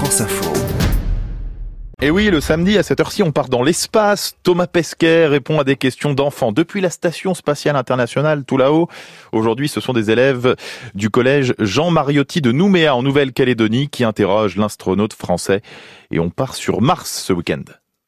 France Info. Et oui, le samedi à cette heure-ci, on part dans l'espace. Thomas Pesquet répond à des questions d'enfants depuis la station spatiale internationale tout là-haut. Aujourd'hui, ce sont des élèves du collège Jean Mariotti de Nouméa en Nouvelle-Calédonie qui interrogent l'astronaute français. Et on part sur Mars ce week-end.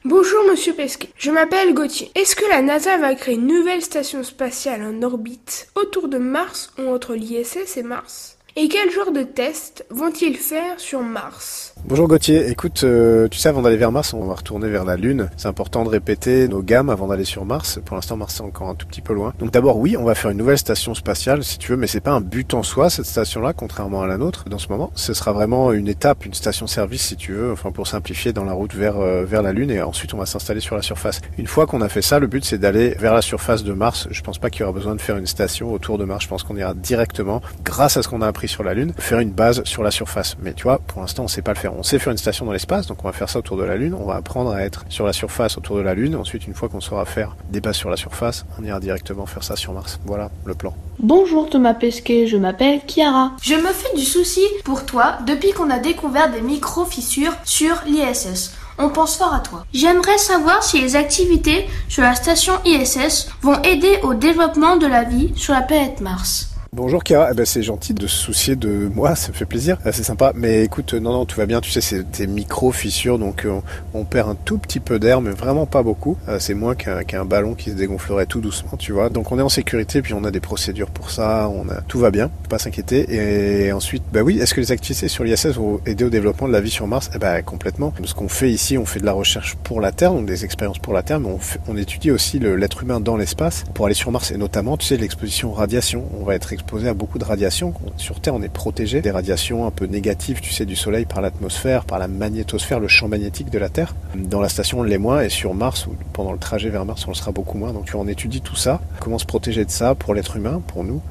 Bonjour Monsieur Pesquet, je m'appelle Gauthier. Est-ce que la NASA va créer une nouvelle station spatiale en orbite autour de Mars ou entre l'ISS et Mars? Et quel genre de tests vont-ils faire sur Mars Bonjour Gauthier, écoute, euh, tu sais, avant d'aller vers Mars, on va retourner vers la Lune. C'est important de répéter nos gammes avant d'aller sur Mars. Pour l'instant, Mars est encore un tout petit peu loin. Donc d'abord, oui, on va faire une nouvelle station spatiale, si tu veux, mais c'est pas un but en soi, cette station-là, contrairement à la nôtre, dans ce moment. Ce sera vraiment une étape, une station-service, si tu veux, enfin pour simplifier dans la route vers, euh, vers la Lune, et ensuite on va s'installer sur la surface. Une fois qu'on a fait ça, le but c'est d'aller vers la surface de Mars. Je pense pas qu'il y aura besoin de faire une station autour de Mars. Je pense qu'on ira directement, grâce à ce qu'on a appris sur la Lune, faire une base sur la surface. Mais tu vois, pour l'instant, on sait pas le faire. On sait faire une station l'espace, donc on va faire ça autour de la Lune, on va apprendre à être sur la surface autour de la Lune, ensuite une fois qu'on saura faire des bases sur la surface, on ira directement faire ça sur Mars. Voilà le plan. Bonjour Thomas Pesquet, je m'appelle Chiara. Je me fais du souci pour toi depuis qu'on a découvert des micro-fissures sur l'ISS. On pense fort à toi. J'aimerais savoir si les activités sur la station ISS vont aider au développement de la vie sur la planète Mars. Bonjour Kira, eh ben, c'est gentil de se soucier de moi, ça me fait plaisir, euh, c'est sympa. Mais écoute, non, non, tout va bien, tu sais, c'est des micro-fissures, donc euh, on, perd un tout petit peu d'air, mais vraiment pas beaucoup. Euh, c'est moins qu'un ballon qui se dégonflerait tout doucement, tu vois. Donc on est en sécurité, puis on a des procédures pour ça, on a, tout va bien, pas s'inquiéter. Et ensuite, bah oui, est-ce que les activités sur l'ISS vont aider au développement de la vie sur Mars? Eh ben complètement. Ce qu'on fait ici, on fait de la recherche pour la Terre, donc des expériences pour la Terre, mais on, on étudie aussi l'être humain dans l'espace pour aller sur Mars, et notamment, tu sais, l'exposition radiation. On va être exposé à beaucoup de radiation. Sur Terre, on est protégé des radiations un peu négatives, tu sais, du Soleil par l'atmosphère, par la magnétosphère, le champ magnétique de la Terre. Dans la station, on l'est moins, et sur Mars, ou pendant le trajet vers Mars, on le sera beaucoup moins. Donc on étudie tout ça, comment se protéger de ça pour l'être humain, pour nous,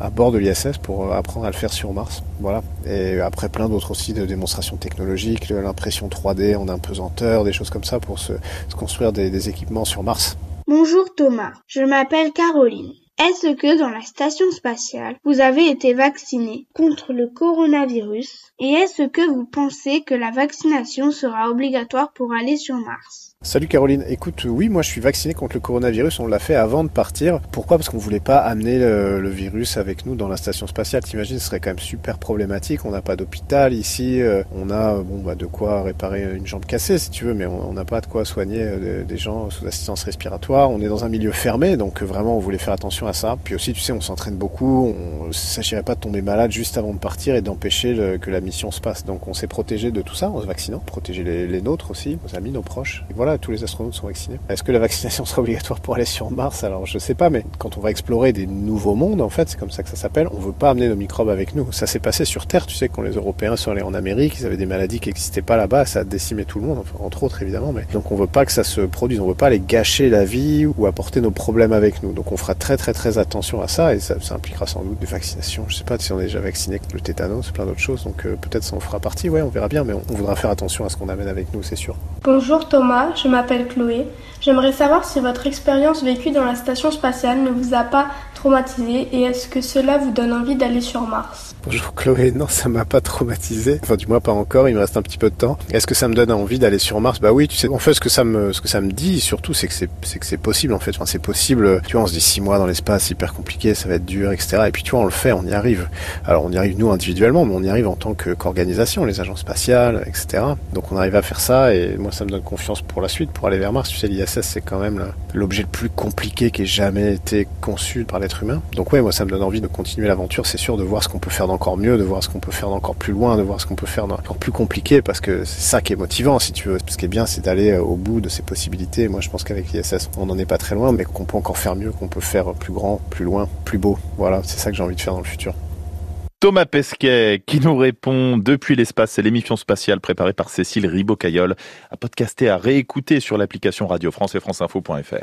à bord de l'ISS, pour apprendre à le faire sur Mars. Voilà. Et après plein d'autres aussi de démonstrations technologiques, l'impression 3D en impesanteur, des choses comme ça pour se, construire des équipements sur Mars. Bonjour Thomas, je m'appelle Caroline. Est-ce que dans la station spatiale, vous avez été vacciné contre le coronavirus? Et est-ce que vous pensez que la vaccination sera obligatoire pour aller sur Mars? Salut Caroline, écoute, oui, moi je suis vacciné contre le coronavirus, on l'a fait avant de partir. Pourquoi? Parce qu'on voulait pas amener le, virus avec nous dans la station spatiale. T'imagines, ce serait quand même super problématique. On n'a pas d'hôpital ici, euh, on a bon bah de quoi réparer une jambe cassée si tu veux, mais on n'a pas de quoi soigner euh, des gens sous assistance respiratoire. On est dans un milieu fermé, donc euh, vraiment on voulait faire attention à ça. Puis aussi, tu sais, on s'entraîne beaucoup, on ne s'agirait pas de tomber malade juste avant de partir et d'empêcher que la mission se passe. Donc on s'est protégé de tout ça en se vaccinant, protéger les, les nôtres aussi, nos amis, nos proches. Et voilà tous les astronautes sont vaccinés. Est-ce que la vaccination sera obligatoire pour aller sur Mars? Alors je sais pas, mais quand on va explorer des nouveaux mondes, en fait, c'est comme ça que ça s'appelle, on veut pas amener nos microbes avec nous. Ça s'est passé sur Terre, tu sais, quand les Européens sont allés en Amérique, ils avaient des maladies qui n'existaient pas là-bas, ça a décimé tout le monde, entre autres évidemment, donc on veut pas que ça se produise, on veut pas aller gâcher la vie ou apporter nos problèmes avec nous. Donc on fera très très très attention à ça et ça, impliquera sans doute des vaccinations. Je sais pas si on est déjà vacciné avec le tétanos, plein d'autres choses, donc euh, peut-être ça en fera partie, ouais, on verra bien, mais on, on voudra faire attention à ce qu'on amène avec nous, c'est sûr. Bonjour Thomas, je m'appelle Chloé. J'aimerais savoir si votre expérience vécue dans la station spatiale ne vous a pas traumatisé et est-ce que cela vous donne envie d'aller sur Mars? Bonjour Chloé, non ça m'a pas traumatisé, enfin du moins pas encore, il me reste un petit peu de temps. Est-ce que ça me donne envie d'aller sur Mars? Bah oui, tu sais, en fait ce que ça me, ce que ça me dit surtout c'est que c'est, possible en fait, enfin c'est possible, tu vois on se dit six mois dans l'espace, hyper compliqué, ça va être dur, etc. Et puis tu vois on le fait, on y arrive. Alors on y arrive nous individuellement, mais on y arrive en tant qu'organisation, les agences spatiales, etc. Donc on arrive à faire ça et moi ça me donne confiance pour la suite, pour aller vers Mars. Tu sais c'est quand même l'objet le plus compliqué qui ait jamais été conçu par l'être humain. Donc ouais moi ça me donne envie de continuer l'aventure, c'est sûr de voir ce qu'on peut faire encore mieux, de voir ce qu'on peut faire d'encore plus loin, de voir ce qu'on peut faire d'encore plus compliqué, parce que c'est ça qui est motivant, si tu veux. Ce qui est bien, c'est d'aller euh, au bout de ses possibilités. Moi, je pense qu'avec l'ISS, on n'en est pas très loin, mais qu'on peut encore faire mieux, qu'on peut faire plus grand, plus loin, plus beau. Voilà, c'est ça que j'ai envie de faire dans le futur. Thomas Pesquet qui nous répond depuis l'espace. C'est l'émission spatiale préparée par Cécile Ribocayol à podcaster, à réécouter sur l'application Radio France et franceinfo.fr.